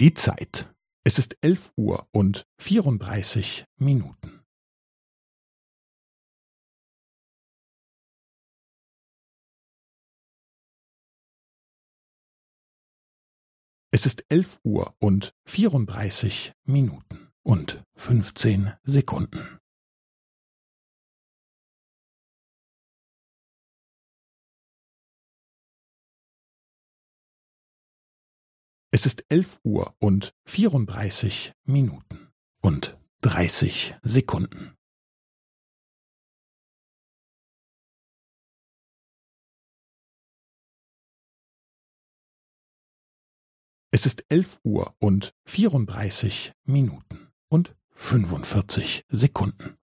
Die Zeit. Es ist elf Uhr und vierunddreißig Minuten. Es ist elf Uhr und vierunddreißig Minuten und fünfzehn Sekunden. Es ist elf Uhr und vierunddreißig Minuten und dreißig Sekunden. Es ist elf Uhr und vierunddreißig Minuten und fünfundvierzig Sekunden.